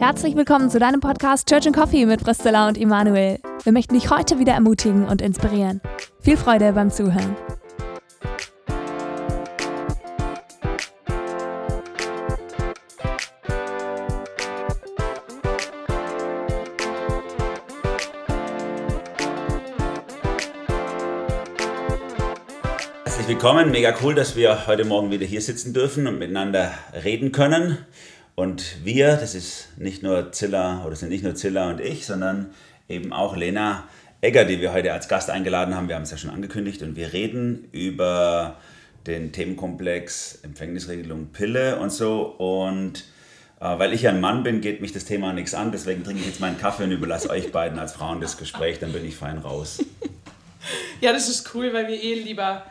Herzlich willkommen zu deinem Podcast Church and Coffee mit Priscilla und Immanuel. Wir möchten dich heute wieder ermutigen und inspirieren. Viel Freude beim Zuhören. Herzlich willkommen, mega cool, dass wir heute Morgen wieder hier sitzen dürfen und miteinander reden können. Und wir, das ist nicht nur Zilla oder sind nicht nur Zilla und ich, sondern eben auch Lena Egger, die wir heute als Gast eingeladen haben. Wir haben es ja schon angekündigt und wir reden über den Themenkomplex Empfängnisregelung Pille und so. Und äh, weil ich ein Mann bin, geht mich das Thema nichts an. Deswegen trinke ich jetzt meinen Kaffee und überlasse euch beiden als Frauen das Gespräch. Dann bin ich fein raus. Ja, das ist cool, weil wir eh lieber,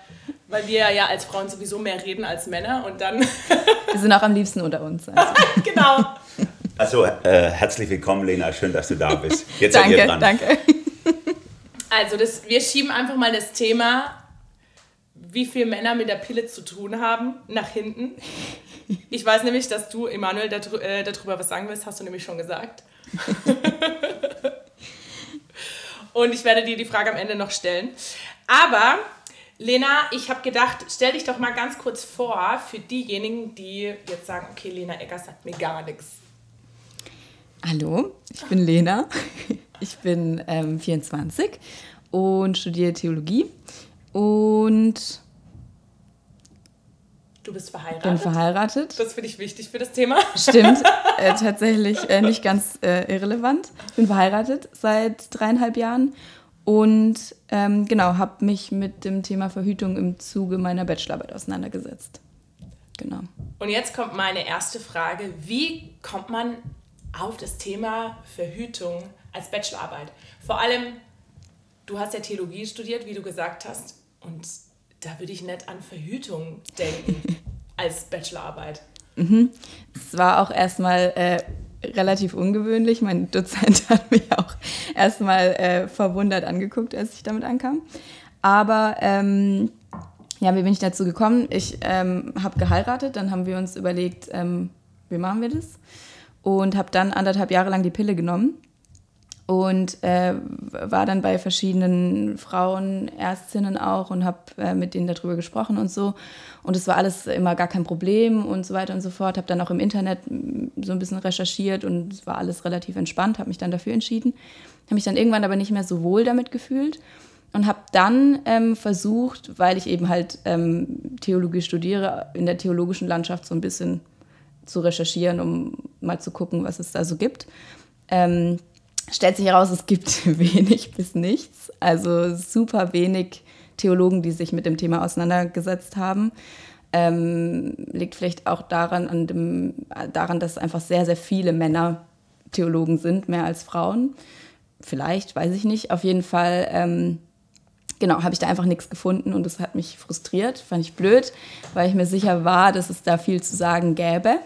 weil wir ja als Frauen sowieso mehr reden als Männer und dann. wir sind auch am liebsten unter uns. Also. genau. Also äh, herzlich willkommen, Lena. Schön, dass du da bist. Jetzt danke, seid ihr dran. Danke. Also das, wir schieben einfach mal das Thema, wie viel Männer mit der Pille zu tun haben, nach hinten. Ich weiß nämlich, dass du, Emanuel, äh, darüber was sagen willst, hast du nämlich schon gesagt. Und ich werde dir die Frage am Ende noch stellen. Aber, Lena, ich habe gedacht, stell dich doch mal ganz kurz vor für diejenigen, die jetzt sagen, okay, Lena Egger sagt mir gar nichts. Hallo, ich bin Lena. Ich bin ähm, 24 und studiere Theologie. Und Du bist verheiratet. Bin verheiratet. Das finde ich wichtig für das Thema. Stimmt, äh, tatsächlich äh, nicht ganz äh, irrelevant. Bin verheiratet seit dreieinhalb Jahren und ähm, genau, habe mich mit dem Thema Verhütung im Zuge meiner Bachelorarbeit auseinandergesetzt. Genau. Und jetzt kommt meine erste Frage. Wie kommt man auf das Thema Verhütung als Bachelorarbeit? Vor allem, du hast ja Theologie studiert, wie du gesagt hast. Und da würde ich nicht an Verhütung denken als Bachelorarbeit. Mhm. Es war auch erstmal äh, relativ ungewöhnlich. Mein Dozent hat mich auch erstmal äh, verwundert angeguckt, als ich damit ankam. Aber ähm, ja, wie bin ich dazu gekommen? Ich ähm, habe geheiratet, dann haben wir uns überlegt, ähm, wie machen wir das? Und habe dann anderthalb Jahre lang die Pille genommen und äh, war dann bei verschiedenen Frauen, Ärztinnen auch und habe äh, mit denen darüber gesprochen und so. Und es war alles immer gar kein Problem und so weiter und so fort. Habe dann auch im Internet so ein bisschen recherchiert und es war alles relativ entspannt, habe mich dann dafür entschieden. Habe mich dann irgendwann aber nicht mehr so wohl damit gefühlt und habe dann ähm, versucht, weil ich eben halt ähm, Theologie studiere, in der theologischen Landschaft so ein bisschen zu recherchieren, um mal zu gucken, was es da so gibt. Ähm, stellt sich heraus, es gibt wenig bis nichts. Also super wenig Theologen, die sich mit dem Thema auseinandergesetzt haben. Ähm, liegt vielleicht auch daran, an dem, daran, dass einfach sehr, sehr viele Männer Theologen sind, mehr als Frauen. Vielleicht, weiß ich nicht. Auf jeden Fall, ähm, genau, habe ich da einfach nichts gefunden und das hat mich frustriert, fand ich blöd, weil ich mir sicher war, dass es da viel zu sagen gäbe.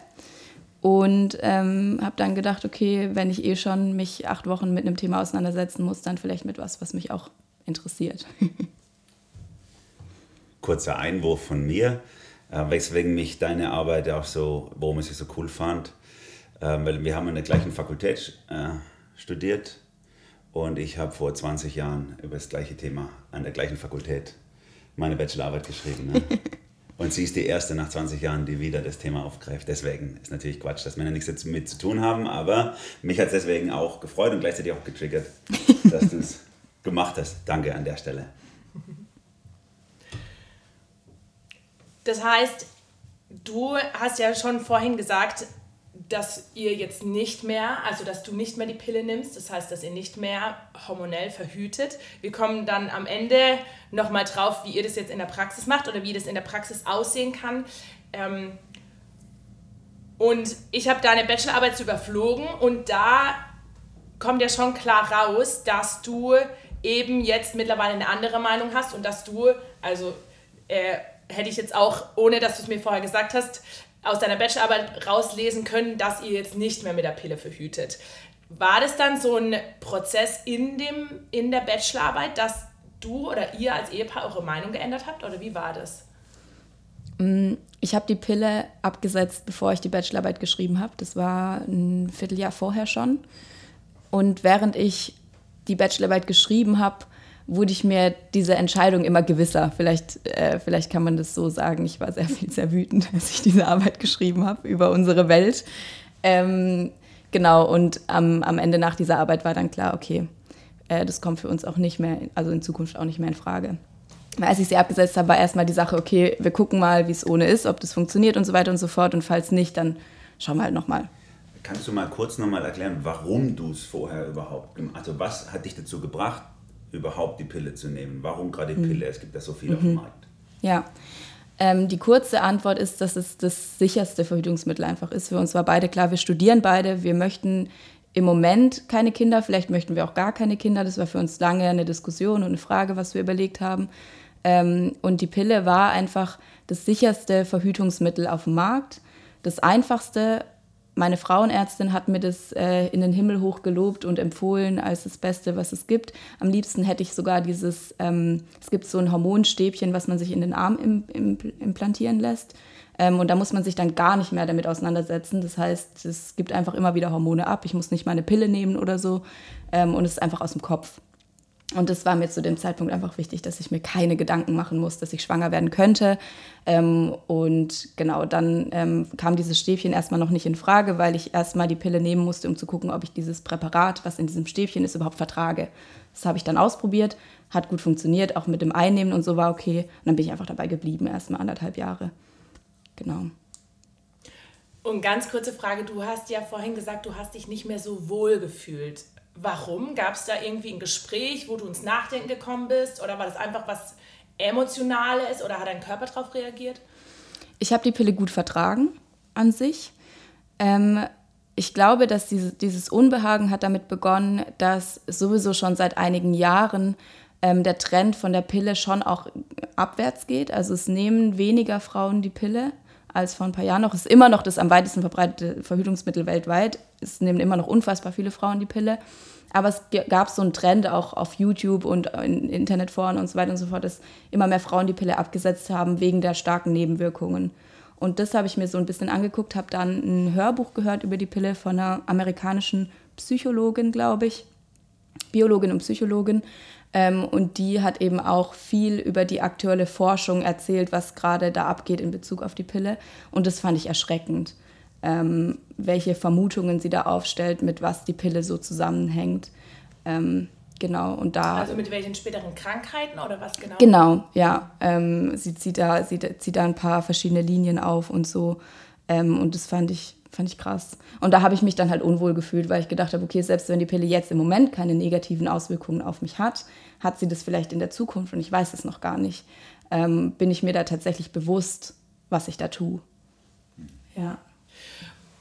Und ähm, habe dann gedacht, okay, wenn ich eh schon mich acht Wochen mit einem Thema auseinandersetzen muss, dann vielleicht mit was, was mich auch interessiert. Kurzer Einwurf von mir, äh, weswegen mich deine Arbeit auch so, warum ich sie so cool fand, äh, weil wir haben an der gleichen Fakultät äh, studiert und ich habe vor 20 Jahren über das gleiche Thema an der gleichen Fakultät meine Bachelorarbeit geschrieben. Ne? Und sie ist die erste nach 20 Jahren, die wieder das Thema aufgreift. Deswegen ist natürlich Quatsch, dass Männer nichts damit zu tun haben, aber mich hat es deswegen auch gefreut und gleichzeitig auch getriggert, dass du es gemacht hast. Danke an der Stelle. Das heißt, du hast ja schon vorhin gesagt, dass ihr jetzt nicht mehr, also dass du nicht mehr die Pille nimmst, das heißt, dass ihr nicht mehr hormonell verhütet. Wir kommen dann am Ende nochmal drauf, wie ihr das jetzt in der Praxis macht oder wie das in der Praxis aussehen kann. Ähm, und ich habe deine Bachelorarbeit überflogen und da kommt ja schon klar raus, dass du eben jetzt mittlerweile eine andere Meinung hast und dass du, also äh, hätte ich jetzt auch, ohne dass du es mir vorher gesagt hast, aus deiner Bachelorarbeit rauslesen können, dass ihr jetzt nicht mehr mit der Pille verhütet. War das dann so ein Prozess in, dem, in der Bachelorarbeit, dass du oder ihr als Ehepaar eure Meinung geändert habt oder wie war das? Mm, ich habe die Pille abgesetzt, bevor ich die Bachelorarbeit geschrieben habe. Das war ein Vierteljahr vorher schon. Und während ich die Bachelorarbeit geschrieben habe, wurde ich mir diese Entscheidung immer gewisser. Vielleicht, äh, vielleicht kann man das so sagen. Ich war sehr viel, sehr wütend, als ich diese Arbeit geschrieben habe über unsere Welt. Ähm, genau, und am, am Ende nach dieser Arbeit war dann klar, okay, äh, das kommt für uns auch nicht mehr, also in Zukunft auch nicht mehr in Frage. Als ich sie abgesetzt habe, war erstmal die Sache, okay, wir gucken mal, wie es ohne ist, ob das funktioniert und so weiter und so fort. Und falls nicht, dann schauen wir halt nochmal. Kannst du mal kurz nochmal erklären, warum du es vorher überhaupt gemacht hast? Also was hat dich dazu gebracht, überhaupt die Pille zu nehmen? Warum gerade die mhm. Pille? Es gibt ja so viel mhm. auf dem Markt. Ja, ähm, die kurze Antwort ist, dass es das sicherste Verhütungsmittel einfach ist. Für uns war beide klar, wir studieren beide, wir möchten im Moment keine Kinder, vielleicht möchten wir auch gar keine Kinder. Das war für uns lange eine Diskussion und eine Frage, was wir überlegt haben. Ähm, und die Pille war einfach das sicherste Verhütungsmittel auf dem Markt, das einfachste meine Frauenärztin hat mir das äh, in den Himmel hoch gelobt und empfohlen als das Beste, was es gibt. Am liebsten hätte ich sogar dieses, ähm, es gibt so ein Hormonstäbchen, was man sich in den Arm im, im, implantieren lässt. Ähm, und da muss man sich dann gar nicht mehr damit auseinandersetzen. Das heißt, es gibt einfach immer wieder Hormone ab. Ich muss nicht mal eine Pille nehmen oder so. Ähm, und es ist einfach aus dem Kopf. Und das war mir zu dem Zeitpunkt einfach wichtig, dass ich mir keine Gedanken machen muss, dass ich schwanger werden könnte. Ähm, und genau, dann ähm, kam dieses Stäbchen erstmal noch nicht in Frage, weil ich erstmal die Pille nehmen musste, um zu gucken, ob ich dieses Präparat, was in diesem Stäbchen ist, überhaupt vertrage. Das habe ich dann ausprobiert, hat gut funktioniert, auch mit dem Einnehmen und so war okay. Und dann bin ich einfach dabei geblieben, erstmal anderthalb Jahre. Genau. Und ganz kurze Frage, du hast ja vorhin gesagt, du hast dich nicht mehr so wohl gefühlt Warum? Gab es da irgendwie ein Gespräch, wo du ins Nachdenken gekommen bist? Oder war das einfach was Emotionales oder hat dein Körper darauf reagiert? Ich habe die Pille gut vertragen an sich. Ähm, ich glaube, dass diese, dieses Unbehagen hat damit begonnen, dass sowieso schon seit einigen Jahren ähm, der Trend von der Pille schon auch abwärts geht. Also es nehmen weniger Frauen die Pille als vor ein paar Jahren noch. Es ist immer noch das am weitesten verbreitete Verhütungsmittel weltweit. Es nehmen immer noch unfassbar viele Frauen die Pille. Aber es gab so einen Trend auch auf YouTube und in Internetforen und so weiter und so fort, dass immer mehr Frauen die Pille abgesetzt haben wegen der starken Nebenwirkungen. Und das habe ich mir so ein bisschen angeguckt, habe dann ein Hörbuch gehört über die Pille von einer amerikanischen Psychologin, glaube ich, Biologin und Psychologin. Ähm, und die hat eben auch viel über die aktuelle Forschung erzählt, was gerade da abgeht in Bezug auf die Pille. Und das fand ich erschreckend ähm, welche Vermutungen sie da aufstellt, mit was die Pille so zusammenhängt. Ähm, genau, und da. Also mit welchen späteren Krankheiten oder was genau? Genau, ja. Ähm, sie zieht da, sie zieht da ein paar verschiedene Linien auf und so. Ähm, und das fand ich, fand ich krass. Und da habe ich mich dann halt unwohl gefühlt, weil ich gedacht habe, okay, selbst wenn die Pille jetzt im Moment keine negativen Auswirkungen auf mich hat, hat sie das vielleicht in der Zukunft und ich weiß es noch gar nicht. Ähm, bin ich mir da tatsächlich bewusst, was ich da tue. Ja.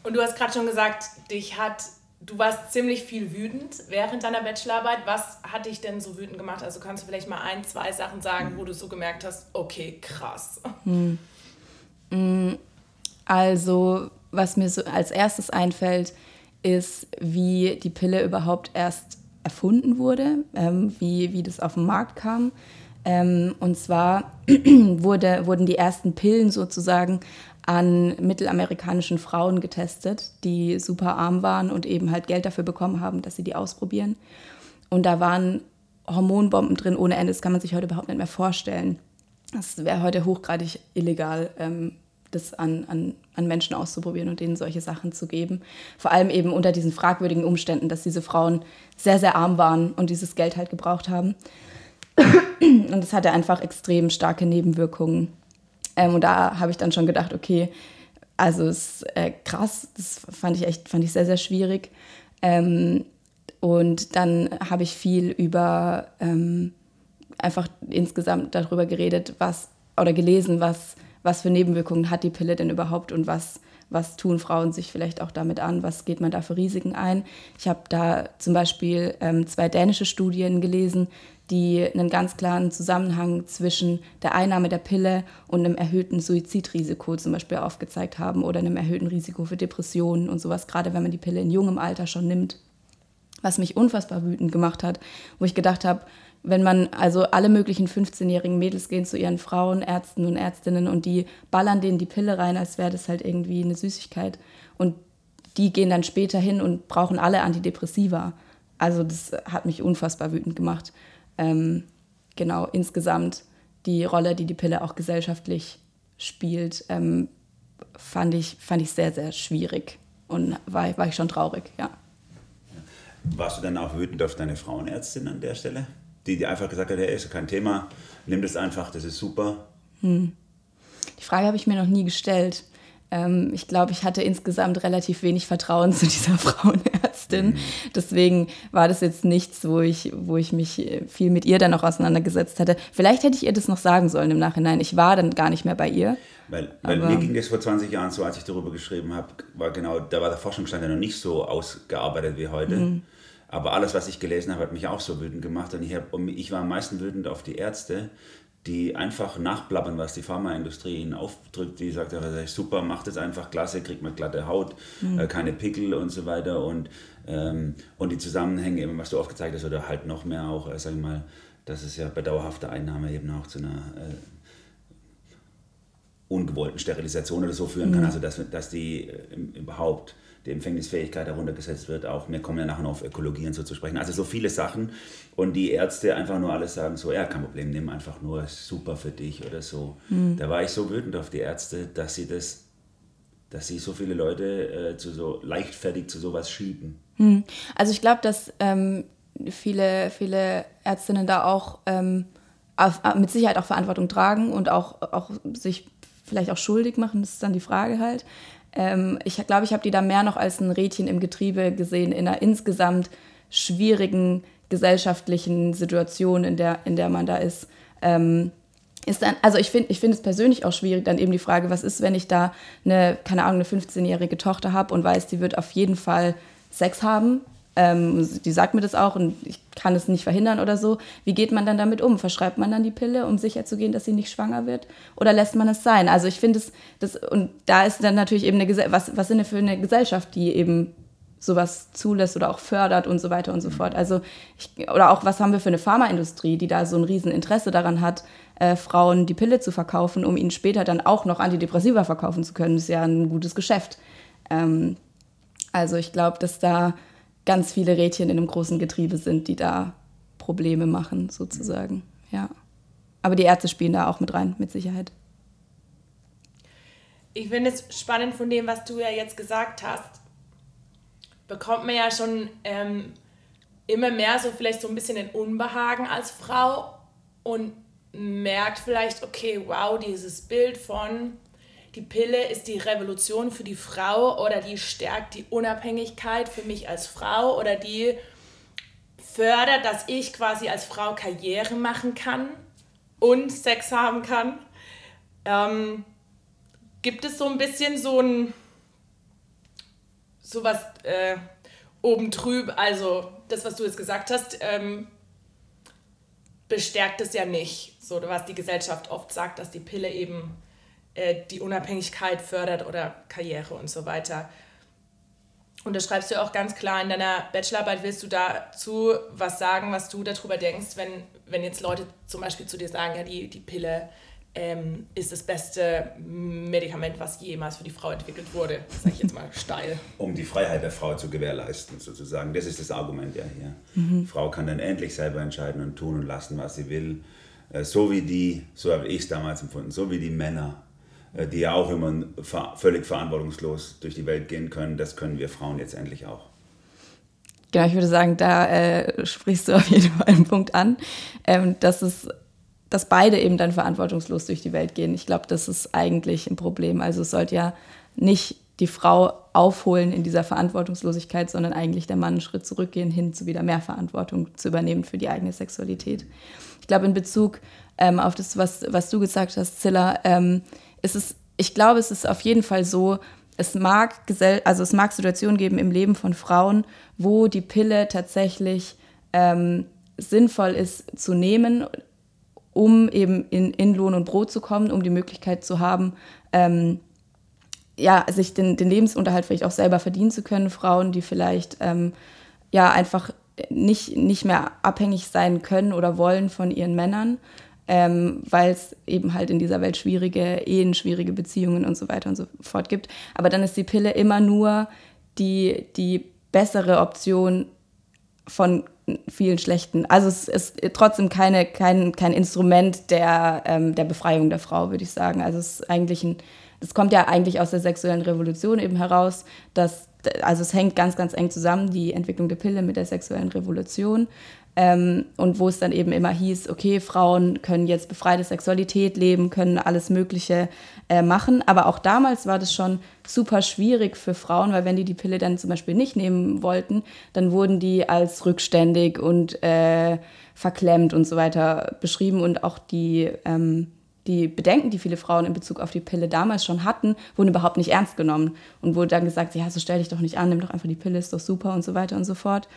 Und du hast gerade schon gesagt, dich hat, du warst ziemlich viel wütend während deiner Bachelorarbeit. Was hat dich denn so wütend gemacht? Also kannst du vielleicht mal ein, zwei Sachen sagen, wo du so gemerkt hast, okay, krass. Hm. hm. Also, was mir so als erstes einfällt, ist, wie die Pille überhaupt erst erfunden wurde, ähm, wie, wie das auf den Markt kam. Ähm, und zwar wurde, wurden die ersten Pillen sozusagen an mittelamerikanischen Frauen getestet, die super arm waren und eben halt Geld dafür bekommen haben, dass sie die ausprobieren. Und da waren Hormonbomben drin ohne Ende. Das kann man sich heute überhaupt nicht mehr vorstellen. Es wäre heute hochgradig illegal, ähm, das an, an, an Menschen auszuprobieren und denen solche Sachen zu geben. Vor allem eben unter diesen fragwürdigen Umständen, dass diese Frauen sehr, sehr arm waren und dieses Geld halt gebraucht haben. Und es hatte einfach extrem starke Nebenwirkungen ähm, und da habe ich dann schon gedacht, okay, also es ist äh, krass, das fand ich echt, fand ich sehr, sehr schwierig. Ähm, und dann habe ich viel über ähm, einfach insgesamt darüber geredet, was oder gelesen, was, was für Nebenwirkungen hat die Pille denn überhaupt und was, was tun Frauen sich vielleicht auch damit an, was geht man da für Risiken ein. Ich habe da zum Beispiel ähm, zwei dänische Studien gelesen, die einen ganz klaren Zusammenhang zwischen der Einnahme der Pille und einem erhöhten Suizidrisiko zum Beispiel aufgezeigt haben oder einem erhöhten Risiko für Depressionen und sowas, gerade wenn man die Pille in jungem Alter schon nimmt. Was mich unfassbar wütend gemacht hat, wo ich gedacht habe, wenn man, also alle möglichen 15-jährigen Mädels gehen zu ihren Frauen, Ärzten und Ärztinnen und die ballern denen die Pille rein, als wäre das halt irgendwie eine Süßigkeit. Und die gehen dann später hin und brauchen alle Antidepressiva. Also das hat mich unfassbar wütend gemacht. Ähm, genau, insgesamt die Rolle, die die Pille auch gesellschaftlich spielt, ähm, fand, ich, fand ich sehr, sehr schwierig und war, war ich schon traurig, ja. Warst du dann auch wütend auf deine Frauenärztin an der Stelle? Die dir einfach gesagt hat, hey, ist kein Thema, nimm das einfach, das ist super. Hm. Die Frage habe ich mir noch nie gestellt. Ähm, ich glaube, ich hatte insgesamt relativ wenig Vertrauen zu dieser Frauenärztin. Mhm. Deswegen war das jetzt nichts, wo ich, wo ich mich viel mit ihr dann auch auseinandergesetzt hätte. Vielleicht hätte ich ihr das noch sagen sollen im Nachhinein. Ich war dann gar nicht mehr bei ihr. Weil, weil mir ging das vor 20 Jahren so, als ich darüber geschrieben habe, war genau, da war der Forschungsstand ja noch nicht so ausgearbeitet wie heute. Mhm. Aber alles, was ich gelesen habe, hat mich auch so wütend gemacht. Und ich, hab, ich war am meisten wütend auf die Ärzte, die einfach nachplappern, was die Pharmaindustrie ihnen aufdrückt. Die sagt, super, macht es einfach klasse, kriegt man glatte Haut, mhm. äh, keine Pickel und so weiter. Und, ähm, und die Zusammenhänge, was du aufgezeigt hast, oder halt noch mehr auch, äh, sag ich mal, dass es ja bei dauerhafter Einnahme eben auch zu einer äh, ungewollten Sterilisation oder so führen mhm. kann. Also dass, dass die äh, überhaupt die Empfängnisfähigkeit heruntergesetzt wird, auch wir kommen ja nachher noch auf Ökologie und so zu sprechen. Also so viele Sachen und die Ärzte einfach nur alles sagen so, ja, kein Problem, nimm einfach nur, super für dich oder so. Mhm. Da war ich so wütend auf die Ärzte, dass sie das, dass sie so viele Leute äh, zu so leichtfertig zu sowas schieben. Mhm. Also ich glaube, dass ähm, viele, viele Ärztinnen da auch ähm, auf, mit Sicherheit auch Verantwortung tragen und auch, auch sich vielleicht auch schuldig machen, das ist dann die Frage halt. Ähm, ich glaube, ich habe die da mehr noch als ein Rädchen im Getriebe gesehen, in einer insgesamt schwierigen gesellschaftlichen Situation, in der, in der man da ist. Ähm, ist dann, also ich finde ich find es persönlich auch schwierig, dann eben die Frage, was ist, wenn ich da eine, keine Ahnung, eine 15-jährige Tochter habe und weiß, die wird auf jeden Fall Sex haben ähm, die sagt mir das auch und ich kann es nicht verhindern oder so. Wie geht man dann damit um? Verschreibt man dann die Pille, um sicherzugehen, dass sie nicht schwanger wird? Oder lässt man es sein? Also ich finde es, das, und da ist dann natürlich eben eine, was, was sind denn für eine Gesellschaft, die eben sowas zulässt oder auch fördert und so weiter und so fort. Also ich, oder auch, was haben wir für eine Pharmaindustrie, die da so ein Rieseninteresse daran hat, äh, Frauen die Pille zu verkaufen, um ihnen später dann auch noch Antidepressiva verkaufen zu können. Das ist ja ein gutes Geschäft. Ähm, also ich glaube, dass da ganz viele Rädchen in einem großen Getriebe sind, die da Probleme machen, sozusagen. Ja. Aber die Ärzte spielen da auch mit rein, mit Sicherheit. Ich finde es spannend von dem, was du ja jetzt gesagt hast. Bekommt man ja schon ähm, immer mehr so vielleicht so ein bisschen ein Unbehagen als Frau und merkt vielleicht, okay, wow, dieses Bild von die Pille ist die Revolution für die Frau oder die stärkt die Unabhängigkeit für mich als Frau oder die fördert, dass ich quasi als Frau Karriere machen kann und Sex haben kann. Ähm, gibt es so ein bisschen so ein sowas äh, oben trüb, also das, was du jetzt gesagt hast, ähm, bestärkt es ja nicht, so was die Gesellschaft oft sagt, dass die Pille eben äh, die Unabhängigkeit fördert oder Karriere und so weiter. Und das schreibst du auch ganz klar in deiner Bachelorarbeit. Willst du dazu was sagen, was du darüber denkst, wenn, wenn jetzt Leute zum Beispiel zu dir sagen, ja, die, die Pille ähm, ist das beste Medikament, was jemals für die Frau entwickelt wurde, sage ich jetzt mal steil. Um die Freiheit der Frau zu gewährleisten, sozusagen. Das ist das Argument ja hier. Mhm. Frau kann dann endlich selber entscheiden und tun und lassen, was sie will. Äh, so wie die, so habe ich es damals empfunden, so wie die Männer die ja auch immer völlig verantwortungslos durch die Welt gehen können, das können wir Frauen jetzt endlich auch. Genau, ich würde sagen, da äh, sprichst du auf jeden Fall einen Punkt an, ähm, dass es dass beide eben dann verantwortungslos durch die Welt gehen. Ich glaube, das ist eigentlich ein Problem. Also es sollte ja nicht die Frau aufholen in dieser Verantwortungslosigkeit, sondern eigentlich der Mann einen Schritt zurückgehen hin zu wieder mehr Verantwortung zu übernehmen für die eigene Sexualität. Ich glaube, in Bezug ähm, auf das, was, was du gesagt hast, Zilla, ähm, es, ich glaube, es ist auf jeden Fall so, es mag, also es mag Situationen geben im Leben von Frauen, wo die Pille tatsächlich ähm, sinnvoll ist zu nehmen, um eben in, in Lohn und Brot zu kommen, um die Möglichkeit zu haben, ähm, ja, sich den, den Lebensunterhalt vielleicht auch selber verdienen zu können. Frauen, die vielleicht ähm, ja einfach nicht, nicht mehr abhängig sein können oder wollen von ihren Männern, ähm, weil es eben halt in dieser Welt schwierige Ehen, schwierige Beziehungen und so weiter und so fort gibt. Aber dann ist die Pille immer nur die, die bessere Option von vielen schlechten. Also es ist trotzdem keine, kein, kein Instrument der, ähm, der Befreiung der Frau, würde ich sagen. Also es ist eigentlich ein, das kommt ja eigentlich aus der sexuellen Revolution eben heraus, dass, also es hängt ganz, ganz eng zusammen, die Entwicklung der Pille mit der sexuellen Revolution. Ähm, und wo es dann eben immer hieß, okay, Frauen können jetzt befreite Sexualität leben, können alles Mögliche äh, machen. Aber auch damals war das schon super schwierig für Frauen, weil wenn die die Pille dann zum Beispiel nicht nehmen wollten, dann wurden die als rückständig und äh, verklemmt und so weiter beschrieben. Und auch die, ähm, die Bedenken, die viele Frauen in Bezug auf die Pille damals schon hatten, wurden überhaupt nicht ernst genommen. Und wurde dann gesagt, ja, so stell dich doch nicht an, nimm doch einfach die Pille, ist doch super und so weiter und so fort.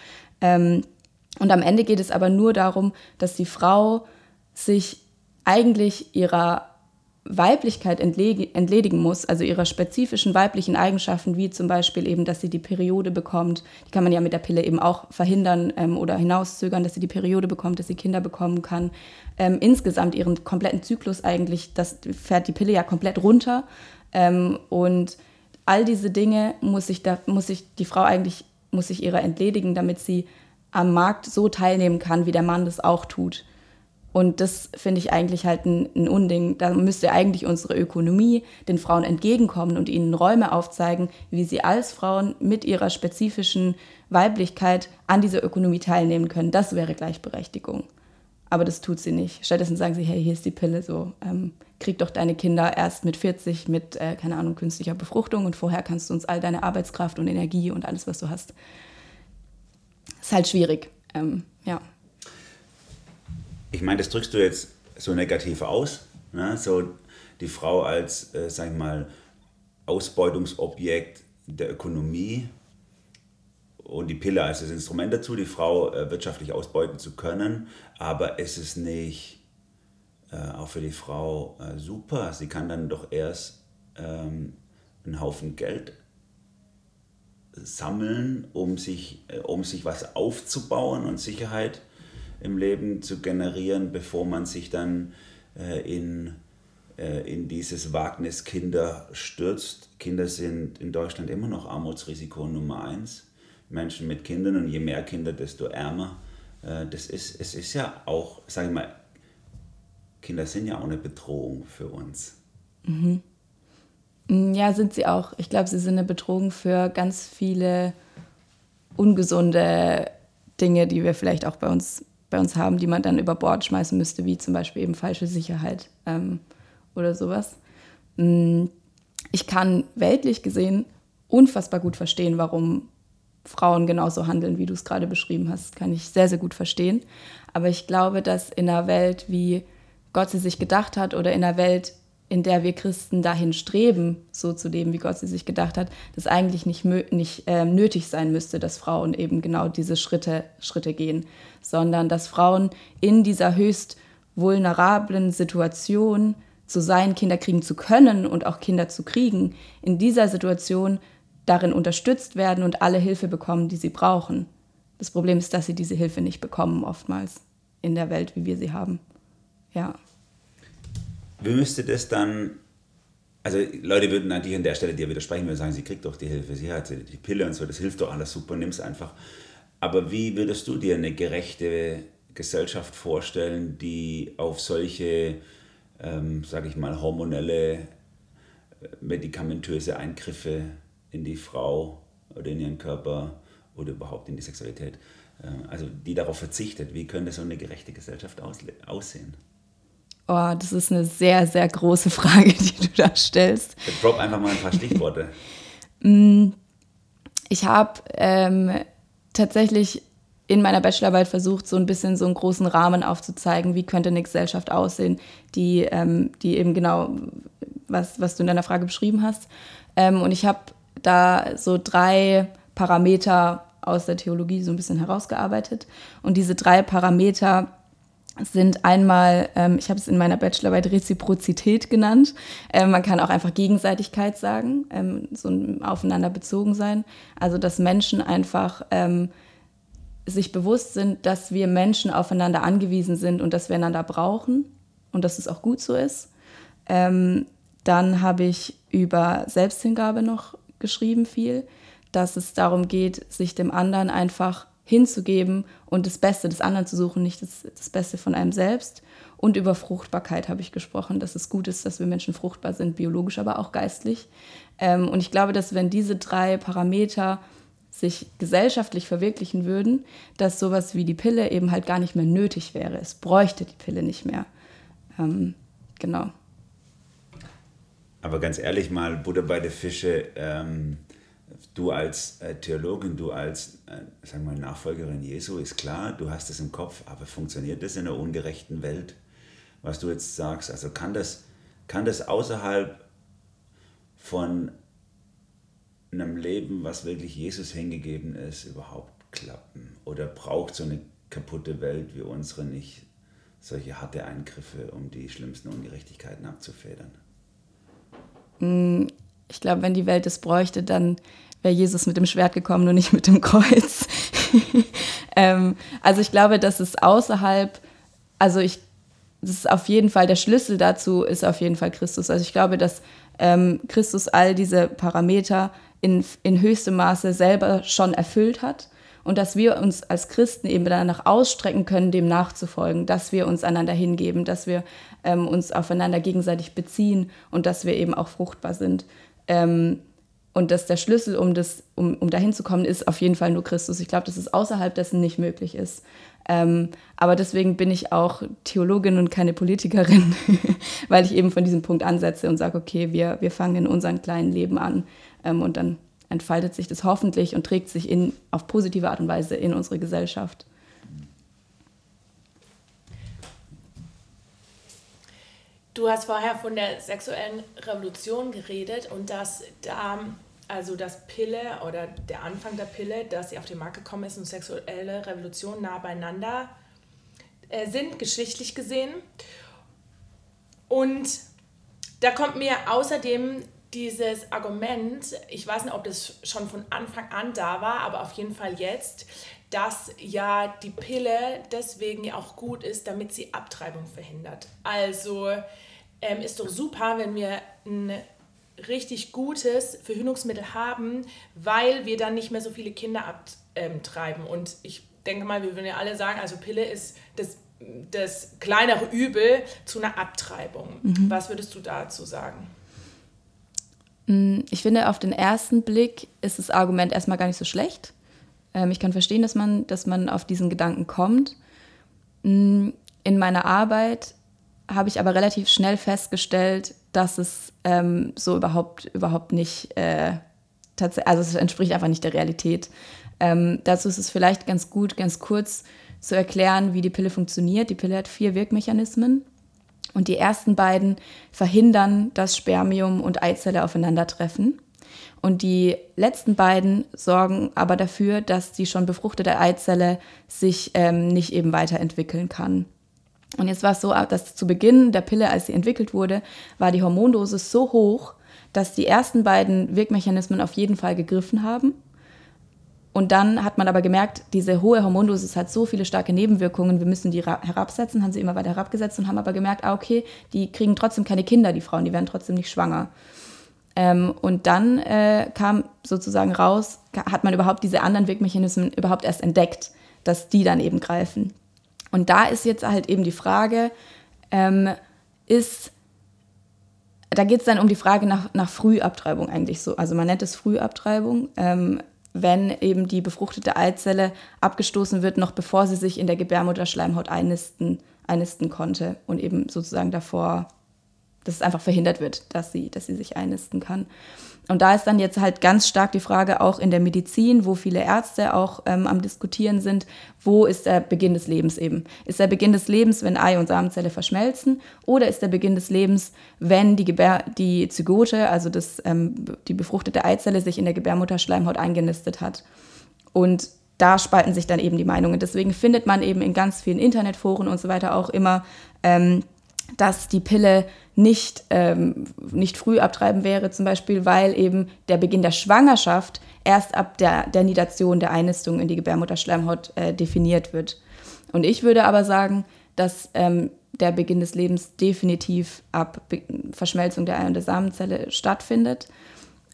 Ähm, und am Ende geht es aber nur darum, dass die Frau sich eigentlich ihrer Weiblichkeit entledigen muss, also ihrer spezifischen weiblichen Eigenschaften, wie zum Beispiel eben, dass sie die Periode bekommt. Die kann man ja mit der Pille eben auch verhindern ähm, oder hinauszögern, dass sie die Periode bekommt, dass sie Kinder bekommen kann. Ähm, insgesamt ihren kompletten Zyklus eigentlich, das fährt die Pille ja komplett runter. Ähm, und all diese Dinge muss sich, da, muss sich die Frau eigentlich, muss sich ihrer entledigen, damit sie am Markt so teilnehmen kann, wie der Mann das auch tut. Und das finde ich eigentlich halt ein, ein, Unding. Da müsste eigentlich unsere Ökonomie den Frauen entgegenkommen und ihnen Räume aufzeigen, wie sie als Frauen mit ihrer spezifischen Weiblichkeit an dieser Ökonomie teilnehmen können. Das wäre Gleichberechtigung. Aber das tut sie nicht. Stattdessen sagen sie, hey, hier ist die Pille, so ähm, krieg doch deine Kinder erst mit 40 mit, äh, keine Ahnung, künstlicher Befruchtung und vorher kannst du uns all deine Arbeitskraft und Energie und alles, was du hast, ist halt schwierig. Ähm, ja. Ich meine, das drückst du jetzt so negativ aus. Ne? So die Frau als, äh, sag ich mal, Ausbeutungsobjekt der Ökonomie und die Pille als das Instrument dazu, die Frau äh, wirtschaftlich ausbeuten zu können. Aber es ist nicht äh, auch für die Frau äh, super. Sie kann dann doch erst ähm, einen Haufen Geld sammeln, um sich, äh, um sich was aufzubauen und Sicherheit im Leben zu generieren, bevor man sich dann äh, in, äh, in dieses Wagnis Kinder stürzt. Kinder sind in Deutschland immer noch Armutsrisiko Nummer eins. Menschen mit Kindern und je mehr Kinder, desto ärmer. das ist, es ist ja auch, sage ich mal, Kinder sind ja auch eine Bedrohung für uns. Mhm. Mm, ja, sind sie auch. Ich glaube, sie sind eine Bedrohung für ganz viele ungesunde Dinge, die wir vielleicht auch bei uns, bei uns haben, die man dann über Bord schmeißen müsste, wie zum Beispiel eben falsche Sicherheit ähm, oder sowas. Mm, ich kann weltlich gesehen unfassbar gut verstehen, warum Frauen genauso handeln, wie du es gerade beschrieben hast. Kann ich sehr, sehr gut verstehen. Aber ich glaube, dass in einer Welt, wie Gott sie sich gedacht hat, oder in einer Welt, in der wir Christen dahin streben, so zu leben, wie Gott sie sich gedacht hat, das eigentlich nicht, nicht äh, nötig sein müsste, dass Frauen eben genau diese Schritte, Schritte gehen, sondern dass Frauen in dieser höchst vulnerablen Situation zu sein, Kinder kriegen zu können und auch Kinder zu kriegen, in dieser Situation darin unterstützt werden und alle Hilfe bekommen, die sie brauchen. Das Problem ist, dass sie diese Hilfe nicht bekommen oftmals in der Welt, wie wir sie haben. Ja. Müsste das dann, also Leute würden natürlich an der Stelle dir widersprechen, würden sagen, sie kriegt doch die Hilfe, sie hat die Pille und so, das hilft doch alles super, nimm es einfach. Aber wie würdest du dir eine gerechte Gesellschaft vorstellen, die auf solche, ähm, sage ich mal, hormonelle, äh, medikamentöse Eingriffe in die Frau oder in ihren Körper oder überhaupt in die Sexualität, äh, also die darauf verzichtet, wie könnte so eine gerechte Gesellschaft aussehen? Oh, das ist eine sehr, sehr große Frage, die du da stellst. Drop einfach mal ein paar Stichworte. Mm, ich habe ähm, tatsächlich in meiner Bachelorarbeit versucht, so ein bisschen so einen großen Rahmen aufzuzeigen, wie könnte eine Gesellschaft aussehen, die, ähm, die eben genau, was, was du in deiner Frage beschrieben hast. Ähm, und ich habe da so drei Parameter aus der Theologie so ein bisschen herausgearbeitet. Und diese drei Parameter sind einmal, ähm, ich habe es in meiner Bachelorarbeit Reziprozität genannt. Ähm, man kann auch einfach Gegenseitigkeit sagen, ähm, so ein aufeinander sein. Also dass Menschen einfach ähm, sich bewusst sind, dass wir Menschen aufeinander angewiesen sind und dass wir einander brauchen und dass es auch gut so ist. Ähm, dann habe ich über Selbsthingabe noch geschrieben viel, dass es darum geht, sich dem anderen einfach hinzugeben und das Beste des anderen zu suchen, nicht das, das Beste von einem selbst. Und über Fruchtbarkeit habe ich gesprochen, dass es gut ist, dass wir Menschen fruchtbar sind, biologisch, aber auch geistlich. Ähm, und ich glaube, dass wenn diese drei Parameter sich gesellschaftlich verwirklichen würden, dass sowas wie die Pille eben halt gar nicht mehr nötig wäre. Es bräuchte die Pille nicht mehr. Ähm, genau. Aber ganz ehrlich mal, Buddha bei der Fische, ähm, du als äh, Theologin, du als äh, sagen wir, Nachfolgerin Jesu, ist klar, du hast es im Kopf, aber funktioniert das in einer ungerechten Welt, was du jetzt sagst? Also kann das, kann das außerhalb von einem Leben, was wirklich Jesus hingegeben ist, überhaupt klappen? Oder braucht so eine kaputte Welt wie unsere nicht solche harte Eingriffe, um die schlimmsten Ungerechtigkeiten abzufedern? Ich glaube, wenn die Welt es bräuchte, dann wäre Jesus mit dem Schwert gekommen und nicht mit dem Kreuz. ähm, also ich glaube, dass es außerhalb, also ich, das ist auf jeden Fall der Schlüssel dazu ist auf jeden Fall Christus. Also ich glaube, dass ähm, Christus all diese Parameter in, in höchstem Maße selber schon erfüllt hat und dass wir uns als Christen eben danach ausstrecken können, dem nachzufolgen, dass wir uns einander hingeben, dass wir ähm, uns aufeinander gegenseitig beziehen und dass wir eben auch fruchtbar sind. Ähm, und dass der Schlüssel, um, das, um, um dahin zu kommen, ist auf jeden Fall nur Christus. Ich glaube, dass es außerhalb dessen nicht möglich ist. Ähm, aber deswegen bin ich auch Theologin und keine Politikerin, weil ich eben von diesem Punkt ansetze und sage, okay, wir, wir fangen in unserem kleinen Leben an ähm, und dann entfaltet sich das hoffentlich und trägt sich in, auf positive Art und Weise in unsere Gesellschaft. Du hast vorher von der sexuellen Revolution geredet und dass da, also das Pille oder der Anfang der Pille, dass sie auf den Markt gekommen ist und sexuelle Revolution nah beieinander äh, sind, geschichtlich gesehen. Und da kommt mir außerdem dieses Argument, ich weiß nicht, ob das schon von Anfang an da war, aber auf jeden Fall jetzt, dass ja die Pille deswegen ja auch gut ist, damit sie Abtreibung verhindert. Also ähm, ist doch super, wenn wir ein richtig gutes Verhütungsmittel haben, weil wir dann nicht mehr so viele Kinder abtreiben. Und ich denke mal, wir würden ja alle sagen, also Pille ist das, das kleinere Übel zu einer Abtreibung. Mhm. Was würdest du dazu sagen? Ich finde, auf den ersten Blick ist das Argument erstmal gar nicht so schlecht. Ähm, ich kann verstehen, dass man, dass man auf diesen Gedanken kommt. Mm, in meiner Arbeit habe ich aber relativ schnell festgestellt, dass es ähm, so überhaupt, überhaupt nicht, äh, also es entspricht einfach nicht der Realität. Ähm, dazu ist es vielleicht ganz gut, ganz kurz zu erklären, wie die Pille funktioniert. Die Pille hat vier Wirkmechanismen und die ersten beiden verhindern, dass Spermium und Eizelle aufeinandertreffen. Und die letzten beiden sorgen aber dafür, dass die schon befruchtete Eizelle sich ähm, nicht eben weiterentwickeln kann. Und jetzt war es so, dass zu Beginn der Pille, als sie entwickelt wurde, war die Hormondosis so hoch, dass die ersten beiden Wirkmechanismen auf jeden Fall gegriffen haben. Und dann hat man aber gemerkt, diese hohe Hormondosis hat so viele starke Nebenwirkungen, wir müssen die herabsetzen, haben sie immer weiter herabgesetzt und haben aber gemerkt, ah, okay, die kriegen trotzdem keine Kinder, die Frauen, die werden trotzdem nicht schwanger. Ähm, und dann äh, kam sozusagen raus, hat man überhaupt diese anderen Wirkmechanismen überhaupt erst entdeckt, dass die dann eben greifen. Und da ist jetzt halt eben die Frage, ähm, ist, da geht es dann um die Frage nach, nach Frühabtreibung eigentlich so. Also man nennt es Frühabtreibung. Ähm, wenn eben die befruchtete Eizelle abgestoßen wird, noch bevor sie sich in der Gebärmutterschleimhaut einnisten, einnisten konnte und eben sozusagen davor, dass es einfach verhindert wird, dass sie, dass sie sich einnisten kann. Und da ist dann jetzt halt ganz stark die Frage auch in der Medizin, wo viele Ärzte auch ähm, am Diskutieren sind, wo ist der Beginn des Lebens eben? Ist der Beginn des Lebens, wenn Ei und Samenzelle verschmelzen? Oder ist der Beginn des Lebens, wenn die, Gebär die Zygote, also das, ähm, die befruchtete Eizelle, sich in der Gebärmutterschleimhaut eingenistet hat? Und da spalten sich dann eben die Meinungen. Deswegen findet man eben in ganz vielen Internetforen und so weiter auch immer ähm, dass die Pille nicht, ähm, nicht früh abtreiben wäre, zum Beispiel, weil eben der Beginn der Schwangerschaft erst ab der, der Nidation der Einnistung in die Gebärmutterschleimhaut äh, definiert wird. Und ich würde aber sagen, dass ähm, der Beginn des Lebens definitiv ab Be Verschmelzung der Ei- und der Samenzelle stattfindet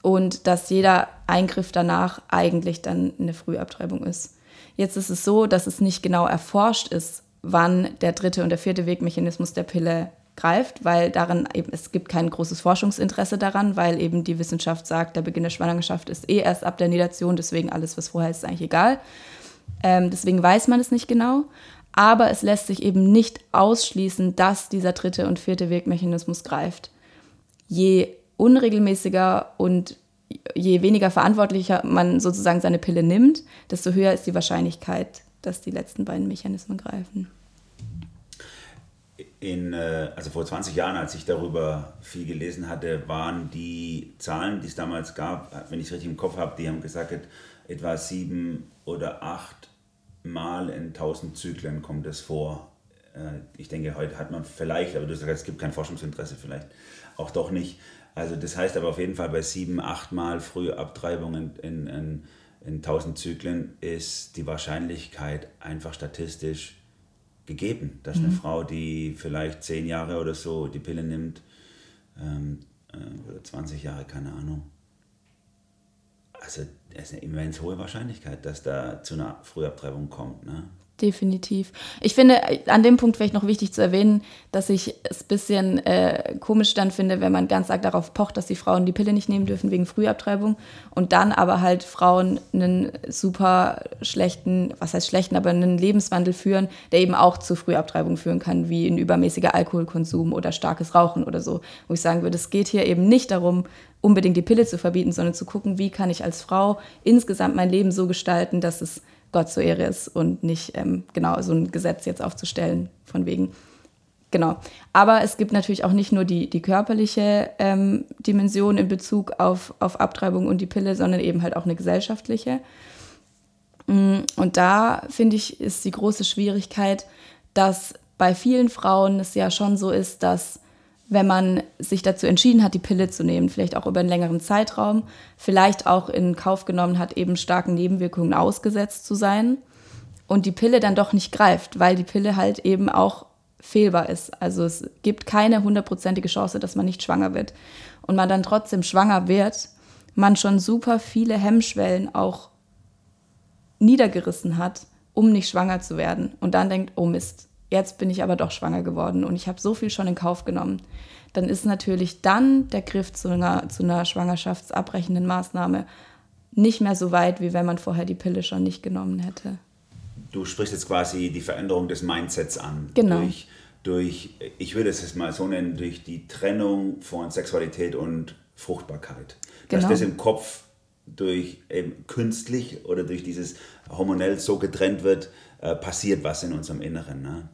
und dass jeder Eingriff danach eigentlich dann eine Frühabtreibung ist. Jetzt ist es so, dass es nicht genau erforscht ist, wann der dritte und der vierte Wegmechanismus der Pille greift, weil daran eben es gibt kein großes Forschungsinteresse daran, weil eben die Wissenschaft sagt, der Beginn der Schwangerschaft ist eh erst ab der Nidation, deswegen alles, was vorher ist, ist eigentlich egal. Ähm, deswegen weiß man es nicht genau. Aber es lässt sich eben nicht ausschließen, dass dieser dritte und vierte Wegmechanismus greift. Je unregelmäßiger und je weniger verantwortlicher man sozusagen seine Pille nimmt, desto höher ist die Wahrscheinlichkeit, dass die letzten beiden Mechanismen greifen. In, äh, also vor 20 Jahren, als ich darüber viel gelesen hatte, waren die Zahlen, die es damals gab, wenn ich es richtig im Kopf habe, die haben gesagt, etwa sieben oder acht Mal in 1000 Zyklen kommt es vor. Äh, ich denke, heute hat man vielleicht, aber du sagst, es gibt kein Forschungsinteresse, vielleicht auch doch nicht. Also das heißt aber auf jeden Fall bei sieben, acht Mal frühe Abtreibung in, in, in, in 1000 Zyklen ist die Wahrscheinlichkeit einfach statistisch gegeben, dass mhm. eine Frau, die vielleicht zehn Jahre oder so die Pille nimmt, ähm, äh, oder 20 Jahre, keine Ahnung. Also es ist eine immens hohe Wahrscheinlichkeit, dass da zu einer Frühabtreibung kommt. Ne? Definitiv. Ich finde, an dem Punkt vielleicht noch wichtig zu erwähnen, dass ich es ein bisschen äh, komisch dann finde, wenn man ganz arg darauf pocht, dass die Frauen die Pille nicht nehmen dürfen wegen Frühabtreibung und dann aber halt Frauen einen super schlechten, was heißt schlechten, aber einen Lebenswandel führen, der eben auch zu Frühabtreibung führen kann, wie ein übermäßiger Alkoholkonsum oder starkes Rauchen oder so. Wo ich sagen würde, es geht hier eben nicht darum, unbedingt die Pille zu verbieten, sondern zu gucken, wie kann ich als Frau insgesamt mein Leben so gestalten, dass es Gott zur Ehre ist und nicht ähm, genau so ein Gesetz jetzt aufzustellen von wegen. Genau. Aber es gibt natürlich auch nicht nur die, die körperliche ähm, Dimension in Bezug auf, auf Abtreibung und die Pille, sondern eben halt auch eine gesellschaftliche. Mm, und da finde ich, ist die große Schwierigkeit, dass bei vielen Frauen es ja schon so ist, dass wenn man sich dazu entschieden hat, die Pille zu nehmen, vielleicht auch über einen längeren Zeitraum, vielleicht auch in Kauf genommen hat, eben starken Nebenwirkungen ausgesetzt zu sein und die Pille dann doch nicht greift, weil die Pille halt eben auch fehlbar ist. Also es gibt keine hundertprozentige Chance, dass man nicht schwanger wird. Und man dann trotzdem schwanger wird, man schon super viele Hemmschwellen auch niedergerissen hat, um nicht schwanger zu werden. Und dann denkt, oh Mist, jetzt bin ich aber doch schwanger geworden und ich habe so viel schon in Kauf genommen, dann ist natürlich dann der Griff zu einer, zu einer schwangerschaftsabbrechenden Maßnahme nicht mehr so weit, wie wenn man vorher die Pille schon nicht genommen hätte. Du sprichst jetzt quasi die Veränderung des Mindsets an. Genau. Durch, durch ich würde es jetzt mal so nennen, durch die Trennung von Sexualität und Fruchtbarkeit. Dass genau. das im Kopf durch eben künstlich oder durch dieses hormonell so getrennt wird, äh, passiert was in unserem Inneren. Ne?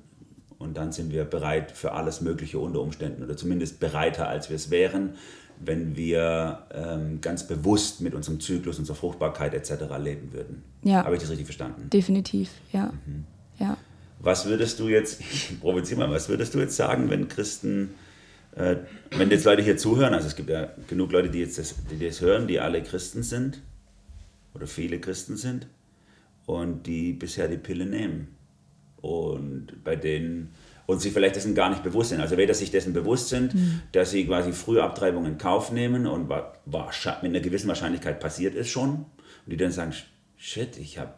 Und dann sind wir bereit für alles Mögliche unter Umständen oder zumindest bereiter, als wir es wären, wenn wir ähm, ganz bewusst mit unserem Zyklus, unserer Fruchtbarkeit etc. leben würden. Ja. Habe ich das richtig verstanden? Definitiv, ja. Mhm. ja. Was würdest du jetzt, ich provoziere mal, was würdest du jetzt sagen, wenn Christen, äh, wenn jetzt Leute hier zuhören, also es gibt ja genug Leute, die jetzt das, die das hören, die alle Christen sind oder viele Christen sind und die bisher die Pille nehmen und bei denen und sie vielleicht dessen gar nicht bewusst sind. Also weder sich dessen bewusst sind, mhm. dass sie quasi frühe Abtreibungen in Kauf nehmen und mit einer gewissen Wahrscheinlichkeit passiert ist schon und die dann sagen, shit, ich habe,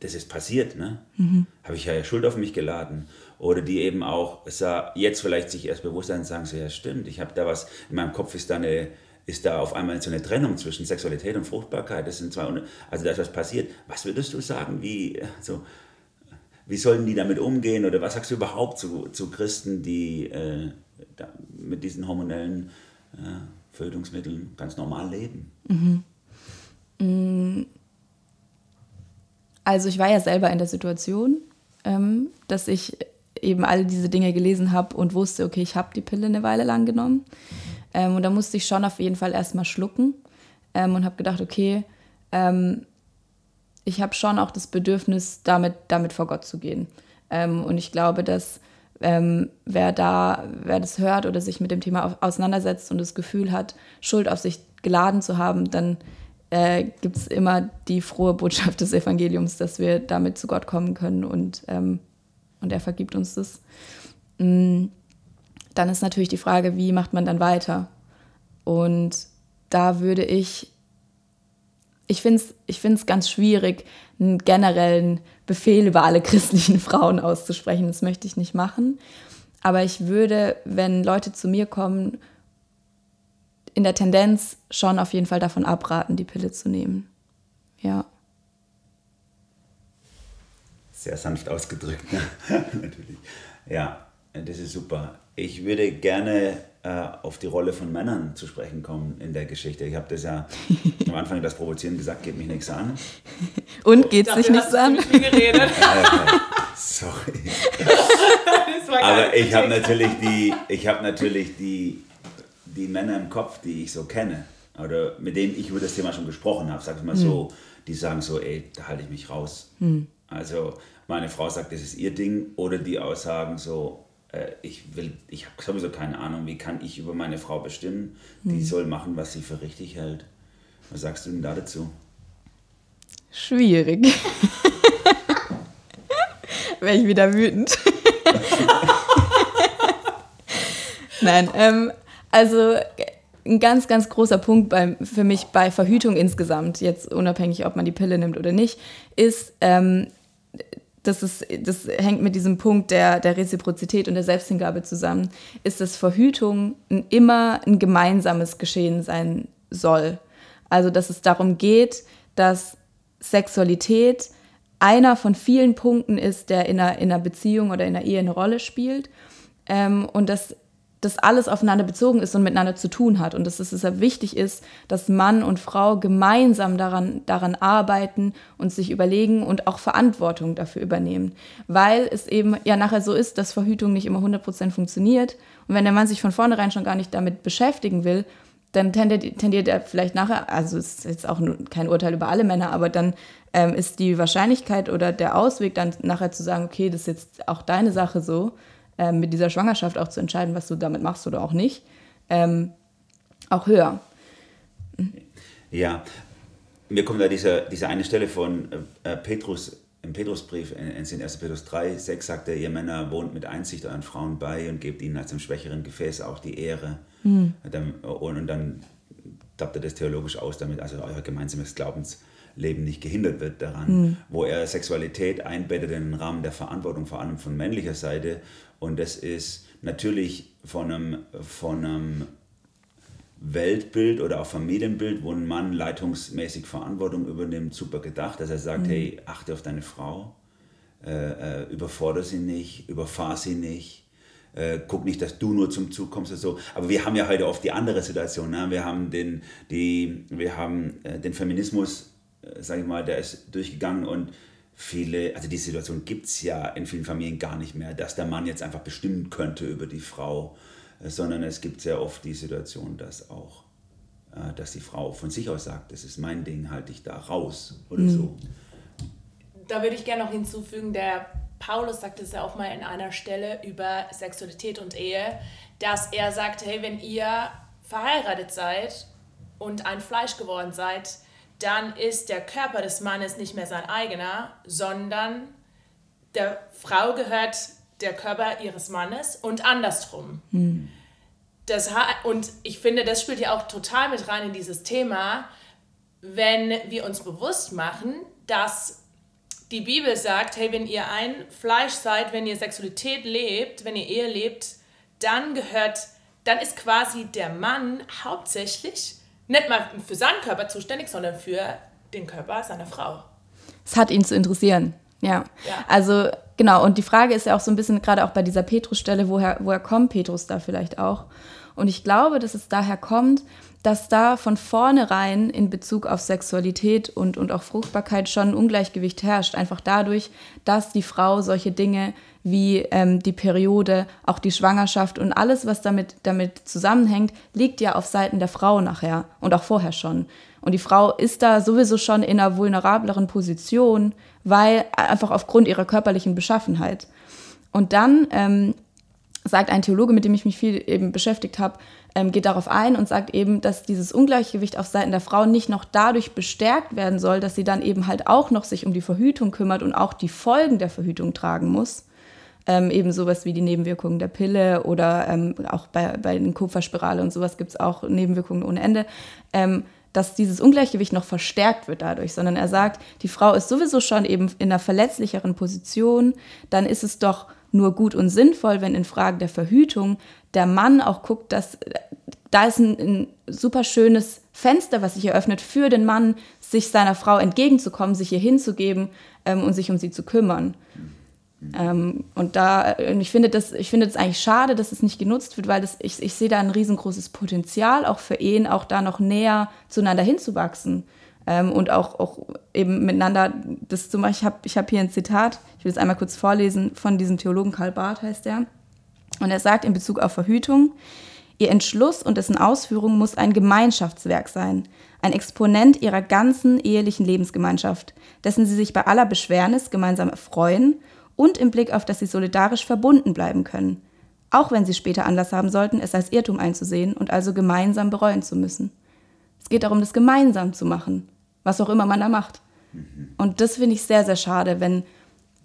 das ist passiert, ne? Mhm. Habe ich ja Schuld auf mich geladen. Oder die eben auch jetzt vielleicht sich erst bewusst sein und sagen, so ja stimmt, ich habe da was, in meinem Kopf ist da eine, ist da auf einmal so eine Trennung zwischen Sexualität und Fruchtbarkeit. Das sind zwei, also da ist was passiert. Was würdest du sagen, wie, so, wie sollen die damit umgehen oder was sagst du überhaupt zu, zu Christen, die äh, mit diesen hormonellen äh, Fötungsmitteln ganz normal leben? Mhm. Mm. Also ich war ja selber in der Situation, ähm, dass ich eben all diese Dinge gelesen habe und wusste, okay, ich habe die Pille eine Weile lang genommen. Ähm, und da musste ich schon auf jeden Fall erstmal schlucken ähm, und habe gedacht, okay, ähm, ich habe schon auch das Bedürfnis, damit, damit vor Gott zu gehen. Ähm, und ich glaube, dass ähm, wer da, wer das hört oder sich mit dem Thema auseinandersetzt und das Gefühl hat, Schuld auf sich geladen zu haben, dann äh, gibt es immer die frohe Botschaft des Evangeliums, dass wir damit zu Gott kommen können und, ähm, und er vergibt uns das. Mm, dann ist natürlich die Frage, wie macht man dann weiter? Und da würde ich, ich finde es ich find's ganz schwierig, einen generellen Befehl über alle christlichen Frauen auszusprechen. Das möchte ich nicht machen. Aber ich würde, wenn Leute zu mir kommen, in der Tendenz schon auf jeden Fall davon abraten, die Pille zu nehmen. Ja. Sehr sanft ausgedrückt, ne? natürlich. Ja, das ist super. Ich würde gerne äh, auf die Rolle von Männern zu sprechen kommen in der Geschichte. Ich habe das ja am Anfang das Provozieren gesagt, geht mich nichts an. Und geht sich nichts an? Viel geredet. Sorry. Aber ich habe natürlich die, ich habe natürlich die, die Männer im Kopf, die ich so kenne oder mit denen ich über das Thema schon gesprochen habe, sag ich mal hm. so, die sagen so, ey, da halte ich mich raus. Hm. Also meine Frau sagt, das ist ihr Ding oder die Aussagen so, äh, ich will, ich habe sowieso keine Ahnung, wie kann ich über meine Frau bestimmen. Die hm. soll machen, was sie für richtig hält. Was sagst du denn da dazu? Schwierig. Wäre ich wieder wütend. Nein, ähm, also ein ganz, ganz großer Punkt bei, für mich bei Verhütung insgesamt, jetzt unabhängig, ob man die Pille nimmt oder nicht, ist, ähm, das, ist, das hängt mit diesem Punkt der, der Reziprozität und der Selbsthingabe zusammen, ist, dass Verhütung immer ein gemeinsames Geschehen sein soll. Also, dass es darum geht, dass Sexualität einer von vielen Punkten ist, der in einer, in einer Beziehung oder in einer Ehe eine Rolle spielt. Ähm, und dass das alles aufeinander bezogen ist und miteinander zu tun hat. Und dass es deshalb wichtig ist, dass Mann und Frau gemeinsam daran, daran arbeiten und sich überlegen und auch Verantwortung dafür übernehmen. Weil es eben ja nachher so ist, dass Verhütung nicht immer 100% funktioniert. Und wenn der Mann sich von vornherein schon gar nicht damit beschäftigen will, dann tendiert, tendiert er vielleicht nachher, also es ist jetzt auch kein Urteil über alle Männer, aber dann ähm, ist die Wahrscheinlichkeit oder der Ausweg dann nachher zu sagen, okay, das ist jetzt auch deine Sache so, ähm, mit dieser Schwangerschaft auch zu entscheiden, was du damit machst oder auch nicht, ähm, auch höher. Ja, mir kommt da diese, diese eine Stelle von äh, Petrus im Petrusbrief in, in 1. Petrus 3, 6 sagt er, ihr Männer wohnt mit Einsicht euren Frauen bei und gebt ihnen als dem schwächeren Gefäß auch die Ehre. Mhm. Und, und dann tappt er das theologisch aus, damit also euer gemeinsames Glaubensleben nicht gehindert wird daran, mhm. wo er Sexualität einbettet in den Rahmen der Verantwortung, vor allem von männlicher Seite und das ist natürlich von einem, von einem Weltbild oder auch Familienbild, wo ein Mann leitungsmäßig Verantwortung übernimmt, super gedacht, dass er sagt, mhm. hey, achte auf deine Frau, äh, äh, überfordere sie nicht, überfahr sie nicht, äh, guck nicht, dass du nur zum Zug kommst oder so. Aber wir haben ja heute oft die andere Situation. Ne? Wir haben den, die, wir haben äh, den Feminismus, äh, sage ich mal, der ist durchgegangen und viele, also die Situation gibt es ja in vielen Familien gar nicht mehr, dass der Mann jetzt einfach bestimmen könnte über die Frau, äh, sondern es gibt sehr oft die Situation, dass auch, äh, dass die Frau von sich aus sagt, das ist mein Ding, halte ich da raus oder mhm. so. Da würde ich gerne noch hinzufügen, der Paulus sagt es ja auch mal in einer Stelle über Sexualität und Ehe, dass er sagt, hey, wenn ihr verheiratet seid und ein Fleisch geworden seid, dann ist der Körper des Mannes nicht mehr sein eigener, sondern der Frau gehört der Körper ihres Mannes und andersrum. Hm. Das, und ich finde, das spielt ja auch total mit rein in dieses Thema, wenn wir uns bewusst machen, dass die Bibel sagt, hey, wenn ihr ein Fleisch seid, wenn ihr Sexualität lebt, wenn ihr Ehe lebt, dann gehört, dann ist quasi der Mann hauptsächlich nicht mal für seinen Körper zuständig, sondern für den Körper seiner Frau. Es hat ihn zu interessieren. Ja. ja. Also genau, und die Frage ist ja auch so ein bisschen, gerade auch bei dieser Petrus-Stelle, woher, woher kommt Petrus da vielleicht auch? Und ich glaube, dass es daher kommt, dass da von vornherein in Bezug auf Sexualität und, und auch Fruchtbarkeit schon ein Ungleichgewicht herrscht. Einfach dadurch, dass die Frau solche Dinge wie ähm, die Periode, auch die Schwangerschaft und alles, was damit, damit zusammenhängt, liegt ja auf Seiten der Frau nachher und auch vorher schon. Und die Frau ist da sowieso schon in einer vulnerableren Position, weil einfach aufgrund ihrer körperlichen Beschaffenheit. Und dann ähm, sagt ein Theologe, mit dem ich mich viel eben beschäftigt habe, ähm, geht darauf ein und sagt eben, dass dieses Ungleichgewicht auf Seiten der Frauen nicht noch dadurch bestärkt werden soll, dass sie dann eben halt auch noch sich um die Verhütung kümmert und auch die Folgen der Verhütung tragen muss. Ähm, eben sowas wie die Nebenwirkungen der Pille oder ähm, auch bei, bei den Kupferspirale und sowas gibt es auch Nebenwirkungen ohne Ende. Ähm, dass dieses Ungleichgewicht noch verstärkt wird dadurch, sondern er sagt, die Frau ist sowieso schon eben in einer verletzlicheren Position, dann ist es doch nur gut und sinnvoll, wenn in Fragen der Verhütung der Mann auch guckt, dass da ist ein, ein super schönes Fenster, was sich eröffnet für den Mann, sich seiner Frau entgegenzukommen, sich ihr hinzugeben ähm, und sich um sie zu kümmern. Ähm, und da, ich finde das, ich finde das eigentlich schade, dass es nicht genutzt wird, weil das, ich, ich sehe da ein riesengroßes Potenzial, auch für Ehen, auch da noch näher zueinander hinzuwachsen. Ähm, und auch, auch eben miteinander, das zum Beispiel, ich habe ich hab hier ein Zitat, ich will es einmal kurz vorlesen, von diesem Theologen Karl Barth heißt er. Und er sagt in Bezug auf Verhütung, Ihr Entschluss und dessen Ausführung muss ein Gemeinschaftswerk sein, ein Exponent Ihrer ganzen ehelichen Lebensgemeinschaft, dessen Sie sich bei aller Beschwernis gemeinsam erfreuen und im Blick auf das Sie solidarisch verbunden bleiben können, auch wenn Sie später Anlass haben sollten, es als Irrtum einzusehen und also gemeinsam bereuen zu müssen. Es geht darum, das gemeinsam zu machen, was auch immer man da macht. Und das finde ich sehr, sehr schade, wenn,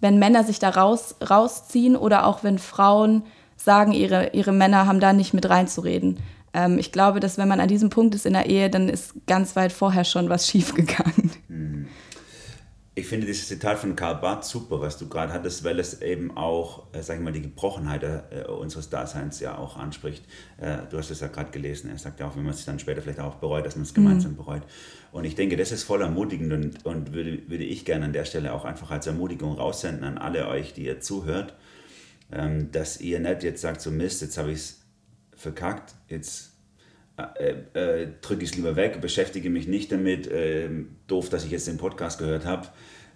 wenn Männer sich da raus, rausziehen oder auch wenn Frauen sagen, ihre, ihre Männer haben da nicht mit reinzureden. Ähm, ich glaube, dass wenn man an diesem Punkt ist in der Ehe, dann ist ganz weit vorher schon was schiefgegangen. Mhm. Ich finde dieses Zitat von Karl Barth super, was du gerade hattest, weil es eben auch, äh, sag ich mal, die Gebrochenheit äh, unseres Daseins ja auch anspricht. Äh, du hast es ja gerade gelesen. Er sagt ja auch, wenn man es dann später vielleicht auch bereut, dass man es gemeinsam mhm. bereut. Und ich denke, das ist voll ermutigend und, und würde, würde ich gerne an der Stelle auch einfach als Ermutigung raussenden an alle euch, die ihr zuhört, ähm, dass ihr nicht jetzt sagt, so Mist, jetzt habe ich es verkackt, jetzt äh, äh, drücke ich es lieber weg, beschäftige mich nicht damit. Äh, doof, dass ich jetzt den Podcast gehört habe.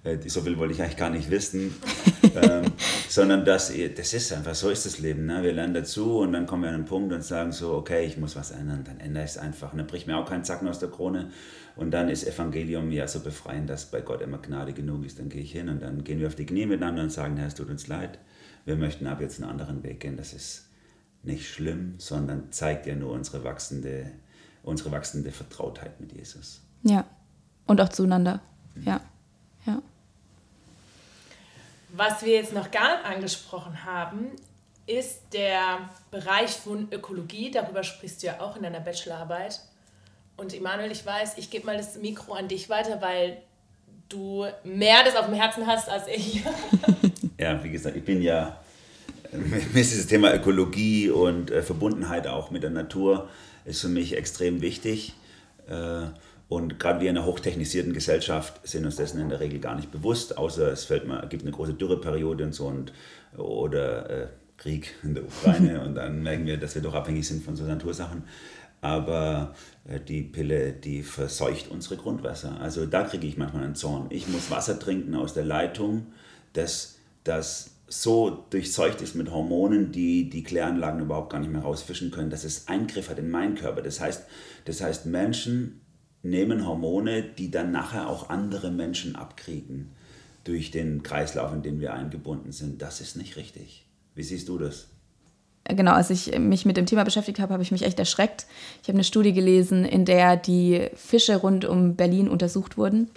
Äh, so viel wollte ich eigentlich gar nicht wissen. ähm, sondern dass das ist einfach, so ist das Leben. Ne? Wir lernen dazu und dann kommen wir an einen Punkt und sagen so, okay, ich muss was ändern. Dann ändere ich es einfach. Und dann bricht mir auch kein Zacken aus der Krone. Und dann ist Evangelium ja so befreiend, dass bei Gott immer Gnade genug ist. Dann gehe ich hin und dann gehen wir auf die Knie miteinander und sagen, Herr, es tut uns leid. Wir möchten ab jetzt einen anderen Weg gehen. Das ist nicht schlimm, sondern zeigt ja nur unsere wachsende, unsere wachsende Vertrautheit mit Jesus. Ja, und auch zueinander. Mhm. Ja, ja. Was wir jetzt noch gar nicht angesprochen haben, ist der Bereich von Ökologie. Darüber sprichst du ja auch in deiner Bachelorarbeit. Und Emanuel, ich weiß, ich gebe mal das Mikro an dich weiter, weil du mehr das auf dem Herzen hast als ich. ja, wie gesagt, ich bin ja mir ist dieses Thema Ökologie und äh, Verbundenheit auch mit der Natur ist für mich extrem wichtig. Äh, und gerade wir in einer hochtechnisierten Gesellschaft sind uns dessen in der Regel gar nicht bewusst, außer es fällt mal, gibt eine große Dürreperiode und so und, oder äh, Krieg in der Ukraine und dann merken wir, dass wir doch abhängig sind von so Natursachen. Aber äh, die Pille, die verseucht unsere Grundwasser. Also da kriege ich manchmal einen Zorn. Ich muss Wasser trinken aus der Leitung, das, das so durchseucht ist mit Hormonen, die die Kläranlagen überhaupt gar nicht mehr rausfischen können, dass es Eingriff hat in meinen Körper. Das heißt, das heißt, Menschen nehmen Hormone, die dann nachher auch andere Menschen abkriegen durch den Kreislauf, in den wir eingebunden sind. Das ist nicht richtig. Wie siehst du das? Genau, als ich mich mit dem Thema beschäftigt habe, habe ich mich echt erschreckt. Ich habe eine Studie gelesen, in der die Fische rund um Berlin untersucht wurden.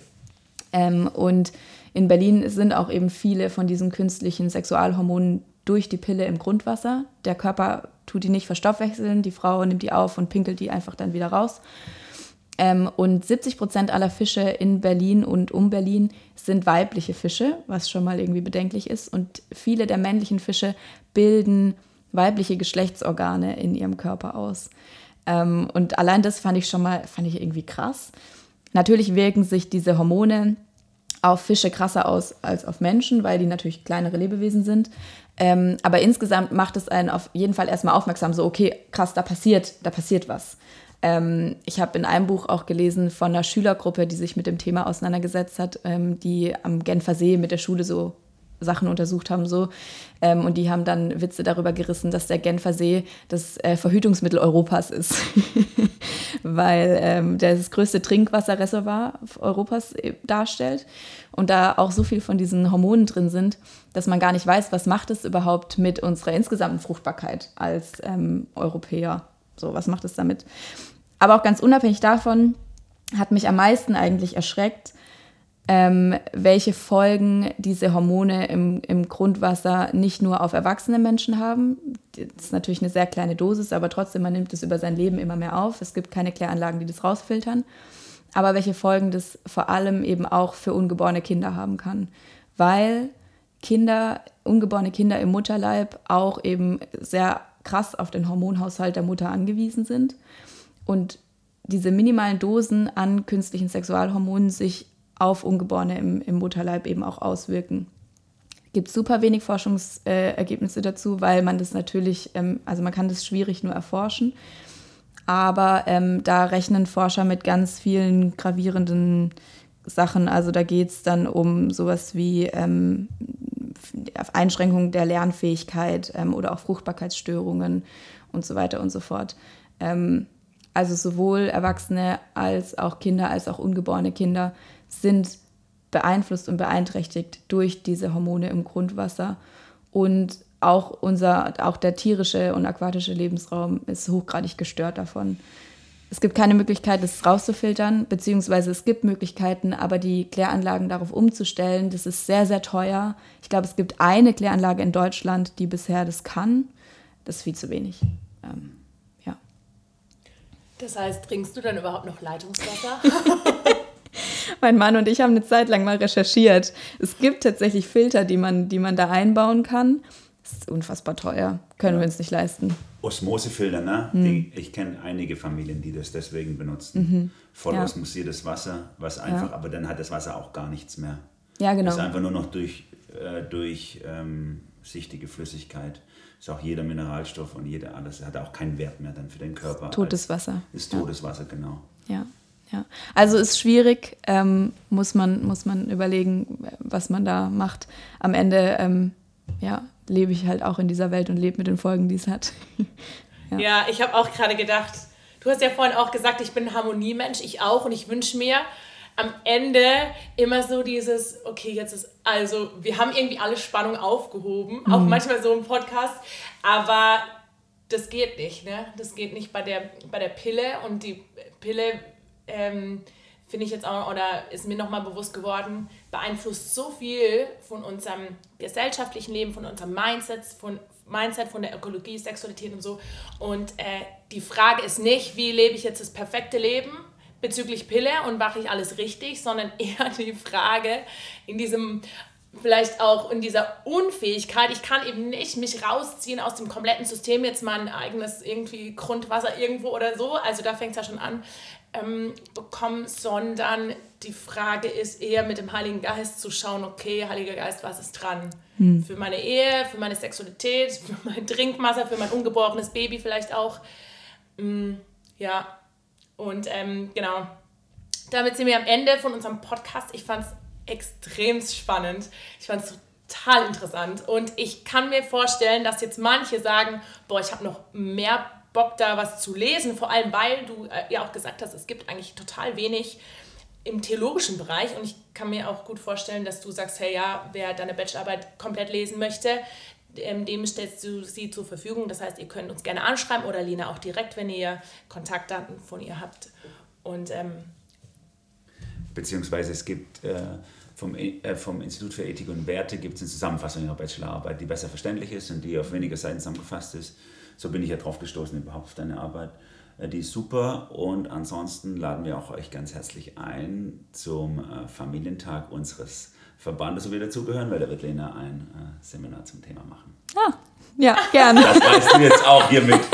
Ähm, und in Berlin sind auch eben viele von diesen künstlichen Sexualhormonen durch die Pille im Grundwasser. Der Körper tut die nicht verstoffwechseln, die Frau nimmt die auf und pinkelt die einfach dann wieder raus. Ähm, und 70 Prozent aller Fische in Berlin und um Berlin sind weibliche Fische, was schon mal irgendwie bedenklich ist. Und viele der männlichen Fische bilden weibliche Geschlechtsorgane in ihrem Körper aus. Ähm, und allein das fand ich schon mal, fand ich irgendwie krass. Natürlich wirken sich diese Hormone auf Fische krasser aus als auf Menschen, weil die natürlich kleinere Lebewesen sind. Ähm, aber insgesamt macht es einen auf jeden Fall erstmal aufmerksam, so, okay, krass, da passiert, da passiert was. Ähm, ich habe in einem Buch auch gelesen von einer Schülergruppe, die sich mit dem Thema auseinandergesetzt hat, ähm, die am Genfer See mit der Schule so Sachen untersucht haben so ähm, und die haben dann Witze darüber gerissen, dass der Genfer See das äh, Verhütungsmittel Europas ist, weil ähm, der das größte Trinkwasserreservoir Europas äh, darstellt und da auch so viel von diesen Hormonen drin sind, dass man gar nicht weiß, was macht es überhaupt mit unserer insgesamten Fruchtbarkeit als ähm, Europäer. So, was macht es damit? Aber auch ganz unabhängig davon hat mich am meisten eigentlich erschreckt, ähm, welche Folgen diese Hormone im, im Grundwasser nicht nur auf erwachsene Menschen haben. Das ist natürlich eine sehr kleine Dosis, aber trotzdem, man nimmt es über sein Leben immer mehr auf. Es gibt keine Kläranlagen, die das rausfiltern. Aber welche Folgen das vor allem eben auch für ungeborene Kinder haben kann. Weil Kinder, ungeborene Kinder im Mutterleib auch eben sehr krass auf den Hormonhaushalt der Mutter angewiesen sind. Und diese minimalen Dosen an künstlichen Sexualhormonen sich auf Ungeborene im, im Mutterleib eben auch auswirken. Gibt super wenig Forschungsergebnisse dazu, weil man das natürlich, ähm, also man kann das schwierig nur erforschen. Aber ähm, da rechnen Forscher mit ganz vielen gravierenden Sachen. Also da geht es dann um sowas wie ähm, Einschränkungen der Lernfähigkeit ähm, oder auch Fruchtbarkeitsstörungen und so weiter und so fort. Ähm, also sowohl Erwachsene als auch Kinder, als auch ungeborene Kinder sind beeinflusst und beeinträchtigt durch diese Hormone im Grundwasser. Und auch, unser, auch der tierische und aquatische Lebensraum ist hochgradig gestört davon. Es gibt keine Möglichkeit, das rauszufiltern, beziehungsweise es gibt Möglichkeiten, aber die Kläranlagen darauf umzustellen, das ist sehr, sehr teuer. Ich glaube, es gibt eine Kläranlage in Deutschland, die bisher das kann. Das ist viel zu wenig. Ähm, ja. Das heißt, trinkst du dann überhaupt noch Leitungswasser? mein Mann und ich haben eine Zeit lang mal recherchiert. Es gibt tatsächlich Filter, die man, die man da einbauen kann. Das ist unfassbar teuer. Können ja. wir uns nicht leisten. Osmosefilter, ne? Mhm. Die, ich kenne einige Familien, die das deswegen benutzen. Mhm. Voll ja. osmosiertes Wasser, was einfach, ja. aber dann hat das Wasser auch gar nichts mehr. Ja, genau. Es ist einfach nur noch durch, äh, durch ähm, sichtige Flüssigkeit. Ist auch jeder Mineralstoff und jeder alles. Hat auch keinen Wert mehr dann für den Körper. Totes Wasser. Ist totes Wasser, genau. Ja. Ja. Also ist schwierig, ähm, muss, man, muss man überlegen, was man da macht. Am Ende ähm, ja, lebe ich halt auch in dieser Welt und lebe mit den Folgen, die es hat. ja. ja, ich habe auch gerade gedacht, du hast ja vorhin auch gesagt, ich bin ein Harmoniemensch, ich auch und ich wünsche mir am Ende immer so dieses, okay, jetzt ist, also wir haben irgendwie alle Spannung aufgehoben, mhm. auch manchmal so im Podcast, aber das geht nicht, ne? Das geht nicht bei der, bei der Pille und die Pille ähm, finde ich jetzt auch, oder ist mir nochmal bewusst geworden, beeinflusst so viel von unserem gesellschaftlichen Leben, von unserem Mindset, von, Mindset, von der Ökologie, Sexualität und so. Und äh, die Frage ist nicht, wie lebe ich jetzt das perfekte Leben bezüglich Pille und mache ich alles richtig, sondern eher die Frage in diesem vielleicht auch in dieser Unfähigkeit, ich kann eben nicht mich rausziehen aus dem kompletten System, jetzt mein eigenes irgendwie Grundwasser irgendwo oder so, also da fängt es ja schon an, ähm, bekommen, sondern die Frage ist eher mit dem Heiligen Geist zu schauen, okay, Heiliger Geist, was ist dran? Hm. Für meine Ehe, für meine Sexualität, für mein Trinkmasser, für mein ungeborenes Baby vielleicht auch. Ähm, ja, und ähm, genau. Damit sind wir am Ende von unserem Podcast. Ich fand es extrem spannend. Ich fand es total interessant. Und ich kann mir vorstellen, dass jetzt manche sagen, boah, ich habe noch mehr Bock, da was zu lesen, vor allem weil du äh, ja auch gesagt hast, es gibt eigentlich total wenig im theologischen Bereich und ich kann mir auch gut vorstellen, dass du sagst, hey ja, wer deine Bachelorarbeit komplett lesen möchte, ähm, dem stellst du sie zur Verfügung. Das heißt, ihr könnt uns gerne anschreiben oder Lina auch direkt, wenn ihr Kontaktdaten von ihr habt. Und ähm, beziehungsweise es gibt äh, vom, äh, vom Institut für Ethik und Werte gibt es eine Zusammenfassung ihrer Bachelorarbeit, die besser verständlich ist und die auf weniger Seiten zusammengefasst ist so bin ich ja drauf gestoßen überhaupt auf deine Arbeit. Äh, die ist super und ansonsten laden wir auch euch ganz herzlich ein zum äh, Familientag unseres Verbandes, wo wir dazugehören, weil da wird Lena ein äh, Seminar zum Thema machen. Ah, ja, gerne. Das weißt du jetzt auch hier mit.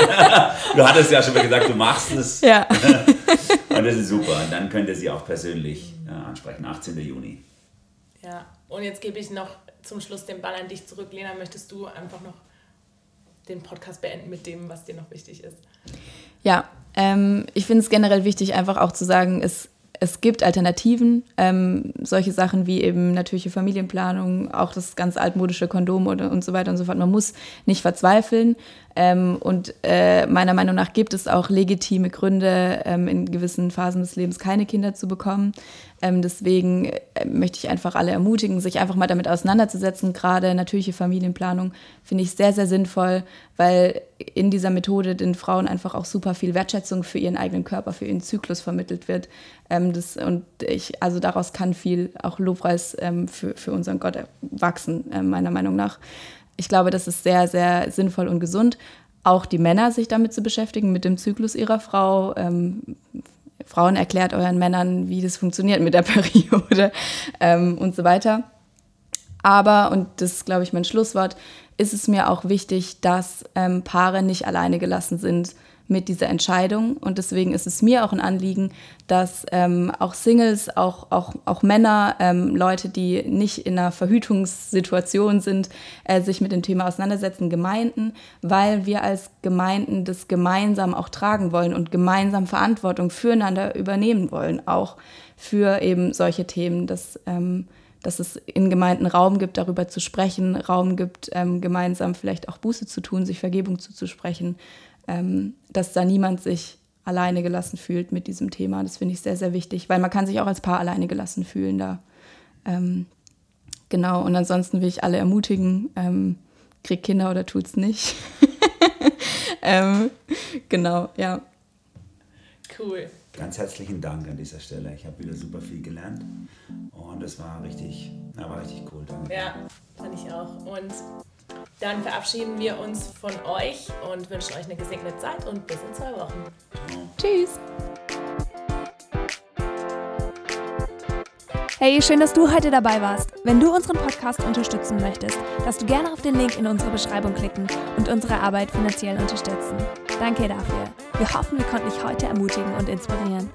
Du hattest ja schon mal gesagt, du machst es. Ja. Und das ist super. Und dann könnt ihr sie auch persönlich ansprechen, 18. Juni. Ja, und jetzt gebe ich noch zum Schluss den Ball an dich zurück. Lena, möchtest du einfach noch den Podcast beenden mit dem, was dir noch wichtig ist. Ja, ähm, ich finde es generell wichtig, einfach auch zu sagen, es, es gibt Alternativen, ähm, solche Sachen wie eben natürliche Familienplanung, auch das ganz altmodische Kondom und, und so weiter und so fort. Man muss nicht verzweifeln. Ähm, und äh, meiner Meinung nach gibt es auch legitime Gründe, ähm, in gewissen Phasen des Lebens keine Kinder zu bekommen. Ähm, deswegen äh, möchte ich einfach alle ermutigen, sich einfach mal damit auseinanderzusetzen. Gerade natürliche Familienplanung finde ich sehr, sehr sinnvoll, weil in dieser Methode den Frauen einfach auch super viel Wertschätzung für ihren eigenen Körper, für ihren Zyklus vermittelt wird. Ähm, das, und ich, also daraus kann viel auch Lobpreis ähm, für, für unseren Gott wachsen, äh, meiner Meinung nach. Ich glaube, das ist sehr, sehr sinnvoll und gesund. Auch die Männer sich damit zu beschäftigen, mit dem Zyklus ihrer Frau, ähm, Frauen erklärt euren Männern, wie das funktioniert mit der Periode ähm, und so weiter. Aber, und das ist, glaube ich, mein Schlusswort, ist es mir auch wichtig, dass ähm, Paare nicht alleine gelassen sind mit dieser Entscheidung. Und deswegen ist es mir auch ein Anliegen, dass ähm, auch Singles, auch, auch, auch Männer, ähm, Leute, die nicht in einer Verhütungssituation sind, äh, sich mit dem Thema auseinandersetzen, Gemeinden, weil wir als Gemeinden das gemeinsam auch tragen wollen und gemeinsam Verantwortung füreinander übernehmen wollen, auch für eben solche Themen, dass, ähm, dass es in Gemeinden Raum gibt, darüber zu sprechen, Raum gibt, ähm, gemeinsam vielleicht auch Buße zu tun, sich Vergebung zuzusprechen ähm, dass da niemand sich alleine gelassen fühlt mit diesem Thema. Das finde ich sehr, sehr wichtig, weil man kann sich auch als Paar alleine gelassen fühlen da. Ähm, genau, und ansonsten will ich alle ermutigen, ähm, kriegt Kinder oder tut's nicht. ähm, genau, ja. Cool. Ganz herzlichen Dank an dieser Stelle. Ich habe wieder super viel gelernt und es war richtig, ja, war richtig cool. Danke. Ja, fand ich auch. Und dann verabschieden wir uns von euch und wünschen euch eine gesegnete Zeit und bis in zwei Wochen. Tschüss. Hey, schön, dass du heute dabei warst. Wenn du unseren Podcast unterstützen möchtest, darfst du gerne auf den Link in unserer Beschreibung klicken und unsere Arbeit finanziell unterstützen. Danke dafür. Wir hoffen, wir konnten dich heute ermutigen und inspirieren.